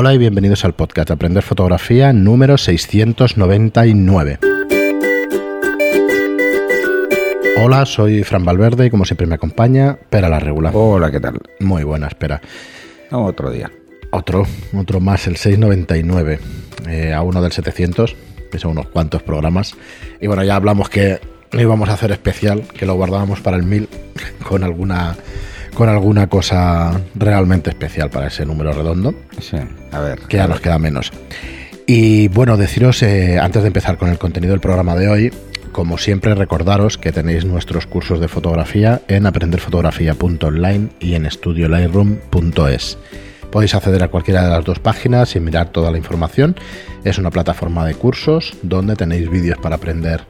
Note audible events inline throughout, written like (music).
Hola y bienvenidos al podcast Aprender Fotografía número 699. Hola, soy Fran Valverde y como siempre me acompaña Pera la Regular. Hola, ¿qué tal? Muy buena, espera. otro día. Otro, otro más, el 699, eh, a uno del 700, que son unos cuantos programas. Y bueno, ya hablamos que íbamos a hacer especial, que lo guardábamos para el 1000 (laughs) con alguna con alguna cosa realmente especial para ese número redondo. Sí, a ver. Que ya nos queda menos. Y bueno, deciros, eh, antes de empezar con el contenido del programa de hoy, como siempre, recordaros que tenéis nuestros cursos de fotografía en aprenderfotografía.online y en estudiolightroom.es. Podéis acceder a cualquiera de las dos páginas y mirar toda la información. Es una plataforma de cursos donde tenéis vídeos para aprender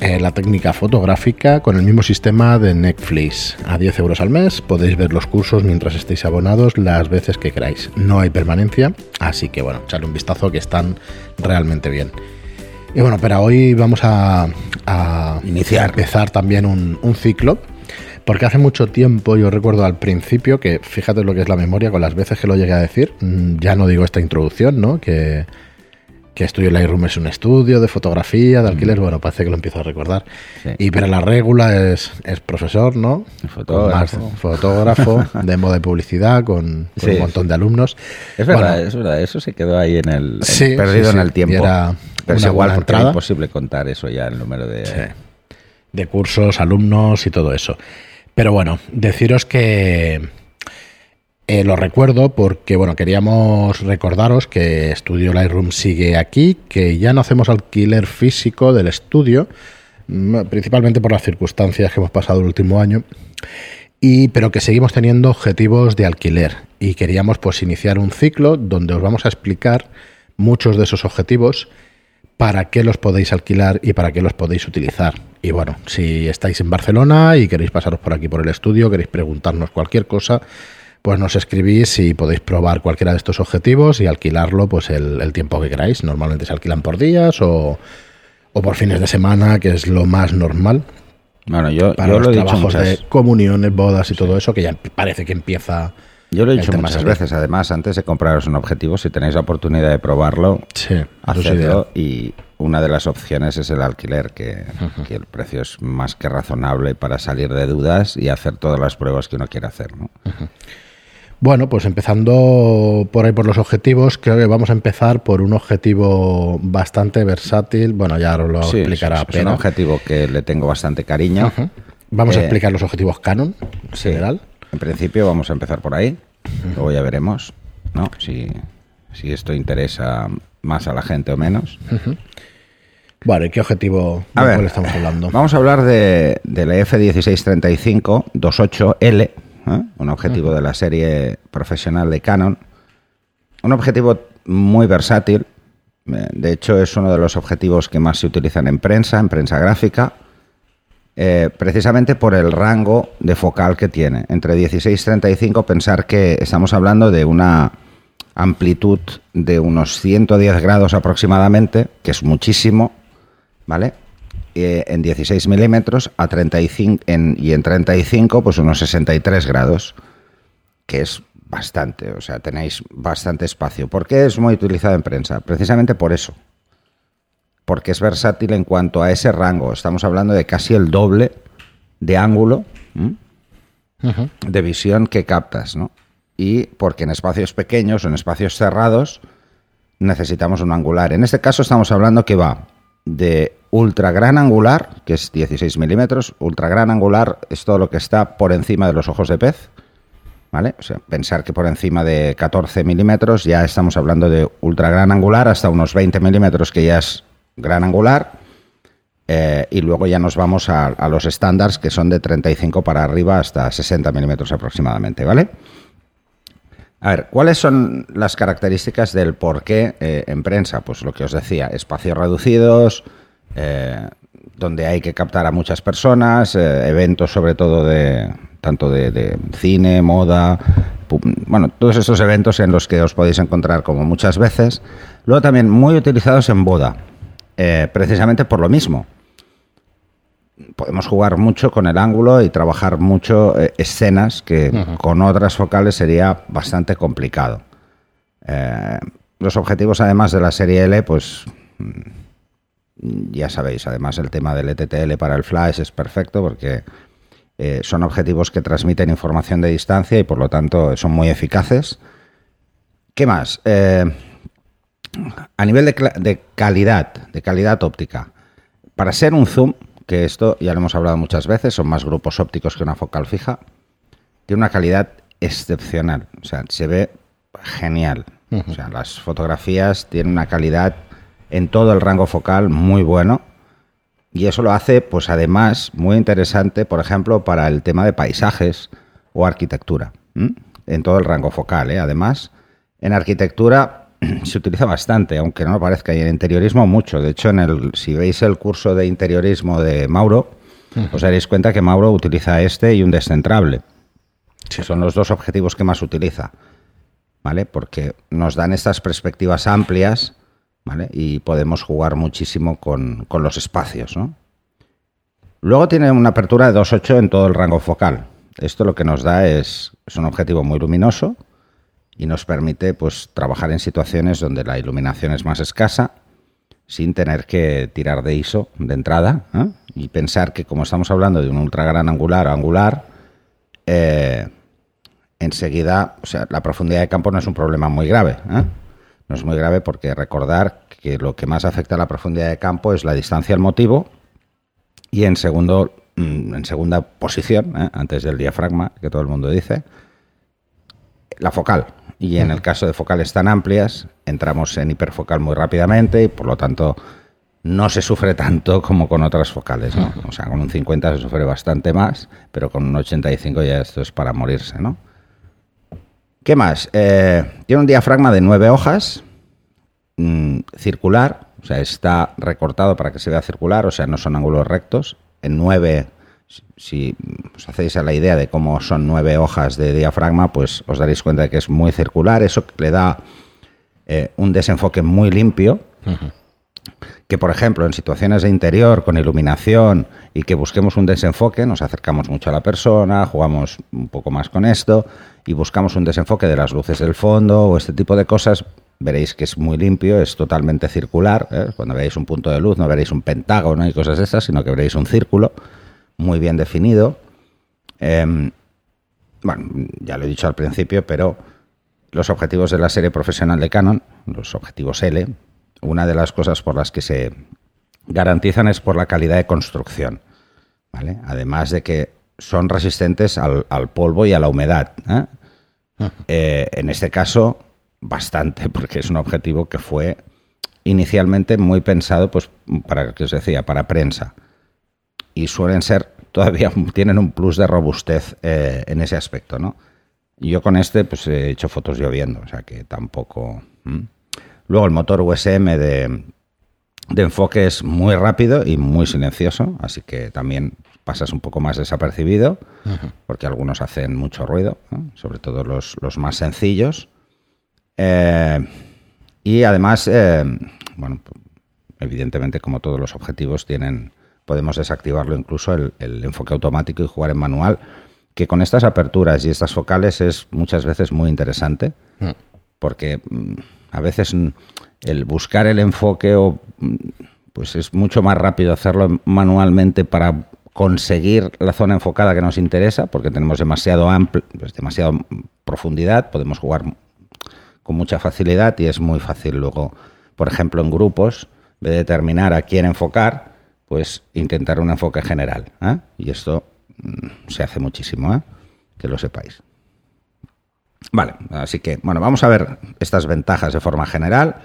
eh, la técnica fotográfica con el mismo sistema de Netflix. A 10 euros al mes podéis ver los cursos mientras estéis abonados las veces que queráis. No hay permanencia, así que bueno, echarle un vistazo que están realmente bien. Y bueno, pero hoy vamos a, Iniciar. empezar también un, un ciclo porque hace mucho tiempo, yo recuerdo al principio, que fíjate lo que es la memoria, con las veces que lo llegué a decir, mm, ya no digo esta introducción, ¿no? Que, que Estudio Lightroom es un estudio de fotografía, de alquiler, bueno, parece que lo empiezo a recordar. Y pero la regula es, es profesor, ¿no? Fotógrafo. fotógrafo, (laughs) de moda de publicidad, con, un montón de alumnos. Es verdad, es verdad, eso se quedó ahí en el, perdido en el tiempo. era pero es igual porque es imposible contar eso ya, el número de... De cursos, alumnos y todo eso. Pero bueno, deciros que eh, lo recuerdo porque, bueno, queríamos recordaros que Estudio Lightroom sigue aquí, que ya no hacemos alquiler físico del estudio, mm, principalmente por las circunstancias que hemos pasado el último año, y, pero que seguimos teniendo objetivos de alquiler. Y queríamos pues iniciar un ciclo donde os vamos a explicar muchos de esos objetivos, para qué los podéis alquilar y para qué los podéis utilizar. Y bueno, si estáis en Barcelona y queréis pasaros por aquí por el estudio, queréis preguntarnos cualquier cosa, pues nos escribís y podéis probar cualquiera de estos objetivos y alquilarlo pues el, tiempo que queráis. Normalmente se alquilan por días o, por fines de semana, que es lo más normal. Bueno, yo, para los trabajos de comuniones, bodas y todo eso, que ya parece que empieza. Yo lo he dicho muchas veces, además, antes de compraros un objetivo, si tenéis la oportunidad de probarlo, sí, hacedlo. Y una de las opciones es el alquiler, que, el precio es más que razonable para salir de dudas y hacer todas las pruebas que uno quiere hacer. ¿no? Bueno, pues empezando por ahí por los objetivos, creo que vamos a empezar por un objetivo bastante versátil. Bueno, ya lo explicará. es un objetivo que le tengo bastante cariño. Vamos a eh, explicar los objetivos Canon en general. En principio vamos a empezar por ahí. Luego ya veremos, ¿no? Si, esto interesa más a la gente o menos. Vale, ¿qué objetivo a ver, estamos hablando? Vamos a hablar de, de la F1635 28L ¿eh? un objetivo de la serie profesional de Canon. Un objetivo muy versátil, eh, de hecho es uno de los objetivos que más se utilizan en prensa, en prensa gráfica, eh, precisamente por el rango de focal que tiene. Entre 16 y 35, pensar que estamos hablando de una amplitud de unos 110 grados aproximadamente, que es muchísimo, ¿vale? Eh, en 16 milímetros a 35, en, y en 35 pues unos 63 grados, que es bastante, o sea, tenéis bastante espacio. ¿Por qué es muy utilizado en prensa? Precisamente por eso. Porque es versátil en cuanto a ese rango. Estamos hablando de casi el doble de ángulo de visión que captas, ¿no? Y porque en espacios pequeños o en espacios cerrados necesitamos un angular. En este caso estamos hablando que va de ultra gran angular, que es 16 milímetros. Ultra gran angular es todo lo que está por encima de los ojos de pez. ¿Vale? O sea, pensar que por encima de 14 milímetros ya estamos hablando de ultra gran angular, hasta unos 20 milímetros que ya es gran angular. Eh, y luego ya nos vamos a, los estándares que son de 35 para arriba hasta 60 milímetros aproximadamente, ¿vale? A ver, ¿cuáles son las características del por qué eh, en prensa? Pues lo que os decía, espacios reducidos, eh, donde hay que captar a muchas personas, eh, eventos sobre todo de tanto de, cine, moda, bueno, todos esos eventos en los que os podéis encontrar como muchas veces. Luego también muy utilizados en boda, eh, precisamente por lo mismo. Podemos jugar mucho con el ángulo y trabajar mucho escenas que con otras focales sería bastante complicado. Eh, los objetivos, además de la serie L, pues mm, ya sabéis, además el tema del ETTL para el flash es perfecto porque eh, son objetivos que transmiten información de distancia y por lo tanto son muy eficaces. ¿Qué más? Eh, a nivel de, de, calidad, de calidad óptica, para ser un zoom, que esto ya lo hemos hablado muchas veces, son más grupos ópticos que una focal fija, tiene una calidad excepcional, o sea, se ve genial. O sea, las fotografías tienen una calidad en todo el rango focal muy bueno. Y eso lo hace, pues además, muy interesante, por ejemplo, para el tema de paisajes o arquitectura. En todo el rango focal, ¿eh? Además, en arquitectura (clears throat) se utiliza bastante, aunque no lo parezca, y en interiorismo mucho. De hecho, en el, si veis el curso de interiorismo de Mauro, os daréis cuenta que Mauro utiliza este y un descentrable. Son los dos objetivos que más utiliza. ¿vale? Porque nos dan estas perspectivas amplias, ¿vale? Y podemos jugar muchísimo con, los espacios, ¿no? Luego tiene una apertura de 2.8 en todo el rango focal. Esto lo que nos da es, es un objetivo muy luminoso y nos permite pues, trabajar en situaciones donde la iluminación es más escasa sin tener que tirar de ISO de entrada ¿eh? y pensar que como estamos hablando de un ultra gran angular o angular, eh, enseguida, o sea, la profundidad de campo no es un problema muy grave. ¿eh? No es muy grave porque recordar que lo que más afecta a la profundidad de campo es la distancia al motivo y en segundo mm, en segunda posición, ¿eh? antes del diafragma, que todo el mundo dice, la focal. Y en el caso de focales tan amplias, entramos en hiperfocal muy rápidamente y por lo tanto no se sufre tanto como con otras focales. ¿no? O sea, con un 50 se sufre bastante más, pero con un 85 ya esto es para morirse, ¿no? ¿Qué más? Eh, tiene un diafragma de nueve hojas, mm, circular, o sea, está recortado para que se vea circular, o sea, no son ángulos rectos. En nueve, si os hacéis a la idea de cómo son nueve hojas de diafragma, pues os daréis cuenta de que es muy circular. Eso le da eh, un desenfoque muy limpio que, por ejemplo, en situaciones de interior con iluminación y que busquemos un desenfoque, nos acercamos mucho a la persona, jugamos un poco más con esto y buscamos un desenfoque de las luces del fondo o este tipo de cosas, veréis que es muy limpio, es totalmente circular. ¿eh? Cuando veáis un punto de luz no veréis un pentágono y cosas de esas, sino que veréis un círculo muy bien definido. Em, bueno, ya lo he dicho al principio, pero los objetivos de la serie profesional de Canon, los objetivos L, una de las cosas por las que se garantizan es por la calidad de construcción. ¿vale? Además de que son resistentes al, polvo y a la humedad. ¿eh? Eh, en este caso, bastante, (laughs) porque es un objetivo que fue inicialmente muy pensado, pues, para que os decía, para prensa. Y suelen ser, todavía (laughs) tienen un plus de robustez eh, en ese aspecto, ¿no? Yo con este, pues he hecho fotos lloviendo, o sea que tampoco. Luego el motor USM de, enfoque es muy rápido y muy silencioso, así que también pasas un poco más desapercibido, porque algunos hacen mucho ruido, sobre todo los, más sencillos. Eh, y además, eh, bueno, evidentemente como todos los objetivos tienen, podemos desactivarlo incluso el, enfoque automático y jugar en manual, que con estas aperturas y estas focales es muchas veces muy interesante, mm. Porque mm, a veces el buscar el enfoque o pues es mucho más rápido hacerlo manualmente para conseguir la zona enfocada que nos interesa, porque tenemos demasiado amplio, pues demasiada profundidad, podemos jugar con mucha facilidad y es muy fácil luego, por ejemplo, en grupos, de determinar a quién enfocar, pues intentar un enfoque general. ¿eh? Y esto mm, se hace muchísimo, ¿eh? que lo sepáis. Vale, así que, bueno, vamos a ver estas ventajas de forma general.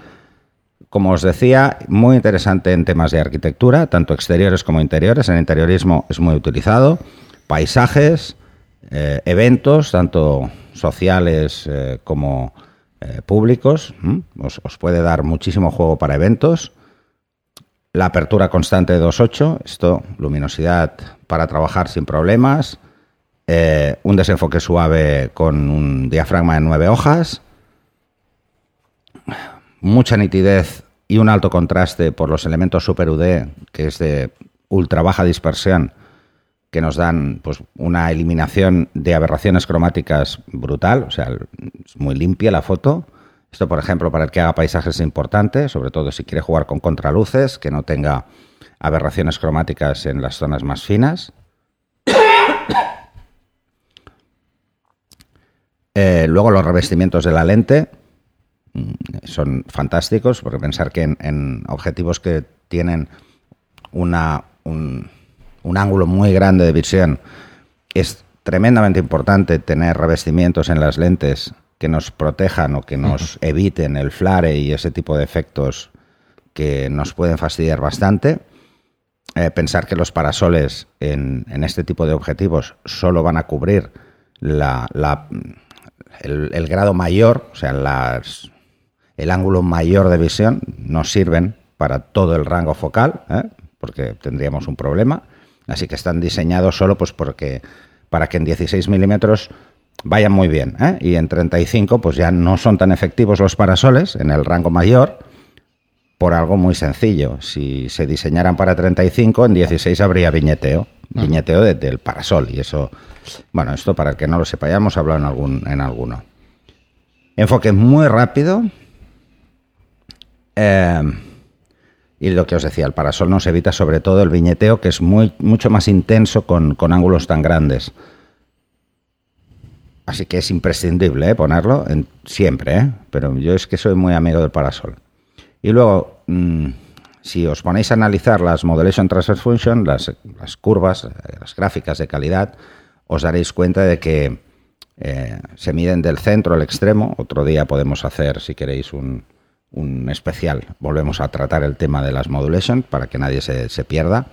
Como os decía, muy interesante en temas de arquitectura, tanto exteriores como interiores. En interiorismo es muy utilizado. Paisajes, eh, eventos, tanto sociales eh, como eh, públicos. Os, os, puede dar muchísimo juego para eventos. La apertura constante de 2.8, esto, luminosidad para trabajar sin problemas. Eh, un desenfoque suave con un diafragma de nueve hojas, mucha nitidez y un alto contraste por los elementos Super UD, que es de ultra baja dispersión, que nos dan pues, una eliminación de aberraciones cromáticas brutal, o sea, es muy limpia la foto Esto, por ejemplo, para el que haga paisajes es importante, sobre todo si quiere jugar con contraluces, que no tenga aberraciones cromáticas en las zonas más finas. Eh, luego los revestimientos de la lente mm, son fantásticos, porque pensar que en, objetivos que tienen una, un, un, ángulo muy grande de visión es tremendamente importante tener revestimientos en las lentes que nos protejan o que nos eviten el flare y ese tipo de efectos que nos pueden fastidiar bastante. Eh, pensar que los parasoles en, este tipo de objetivos solo van a cubrir la, el, grado mayor, o sea, las, el ángulo mayor de visión, no sirven para todo el rango focal, ¿eh? porque tendríamos un problema. Así que están diseñados solo pues porque para que en 16 milímetros vayan muy bien. ¿eh? Y en 35 pues ya no son tan efectivos los parasoles en el rango mayor por algo muy sencillo. Si se diseñaran para 35, en 16 habría viñeteo, viñeteo del parasol. Y eso, bueno, esto para el que no lo sepa, ya hemos hablado en, algún, en alguno. Enfoque muy rápido. Eh, y lo que os decía, el parasol nos evita sobre todo el viñeteo, que es muy, mucho más intenso con, ángulos tan grandes. Así que es imprescindible ¿eh? ponerlo en, siempre, ¿eh? pero yo es que soy muy amigo del parasol. Y luego, mm, si os ponéis a analizar las Modulation Transfer Function, las, curvas, eh, las gráficas de calidad, os daréis cuenta de que eh, se miden del centro al extremo. Otro día podemos hacer, si queréis, un, especial. Volvemos a tratar el tema de las modulation para que nadie se, pierda.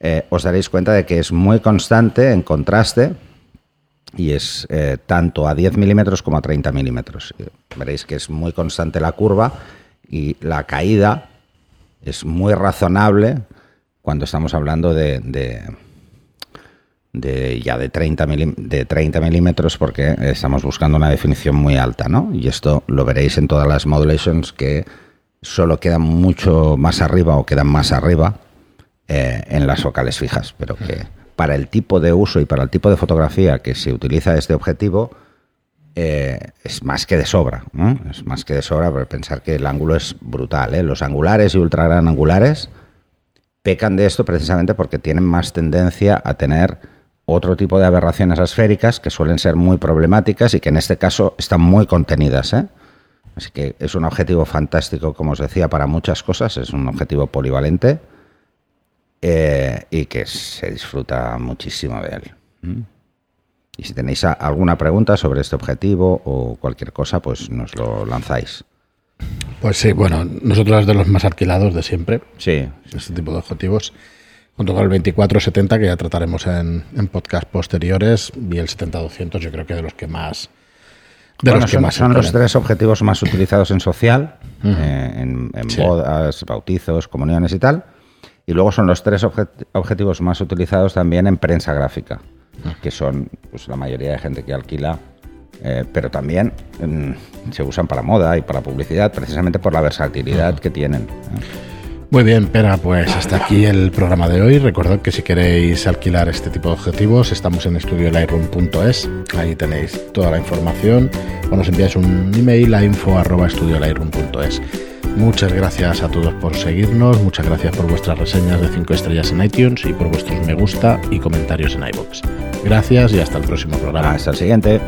Eh, os daréis cuenta de que es muy constante en contraste y es tanto a 10 milímetros como a 30 milímetros. Veréis que es muy constante la curva y la caída es muy razonable cuando estamos hablando de, de, ya de 30, de 30 milímetros porque estamos buscando una definición muy alta, ¿no? Y esto lo veréis en todas las modulations que solo quedan mucho más arriba o quedan más arriba eh, en las focales fijas, pero que para el tipo de uso y para el tipo de fotografía que se utiliza este objetivo, eh, es más que de sobra. Es más que de sobra por pensar que el ángulo es brutal. ¿eh? Los angulares y ultra gran angulares pecan de esto precisamente porque tienen más tendencia a tener otro tipo de aberraciones esféricas que suelen ser muy problemáticas y que en este caso están muy contenidas. ¿eh? Así que es un objetivo fantástico, como os decía, para muchas cosas. Es un objetivo polivalente y que se disfruta muchísimo de él. Y si tenéis alguna pregunta sobre este objetivo o cualquier cosa, pues nos lo lanzáis. Pues sí, bueno, nosotros de los más alquilados de siempre. Sí. Este tipo de objetivos. Junto con el 2470, que ya trataremos en, en podcast posteriores, y el 70-200, yo creo que de los que más. De los que son, más son los tres objetivos más utilizados en social, eh, en, bodas, bautizos, comuniones y tal. Y luego son los tres objetivos más utilizados también en prensa gráfica que son pues, la mayoría de gente que alquila, eh, pero también mm, se usan para moda y para publicidad, precisamente por la versatilidad que tienen. Muy bien, Pera, pues hasta aquí el programa de hoy. Recordad que si queréis alquilar este tipo de objetivos, estamos en estudiolightroom.es. Ahí tenéis toda la información o nos enviáis un email a info.estudiolightroom.es. Muchas gracias a todos por seguirnos, muchas gracias por vuestras reseñas de 5 estrellas en iTunes y por vuestros me gusta y comentarios en iBox. Gracias y hasta el próximo programa. Hasta el siguiente.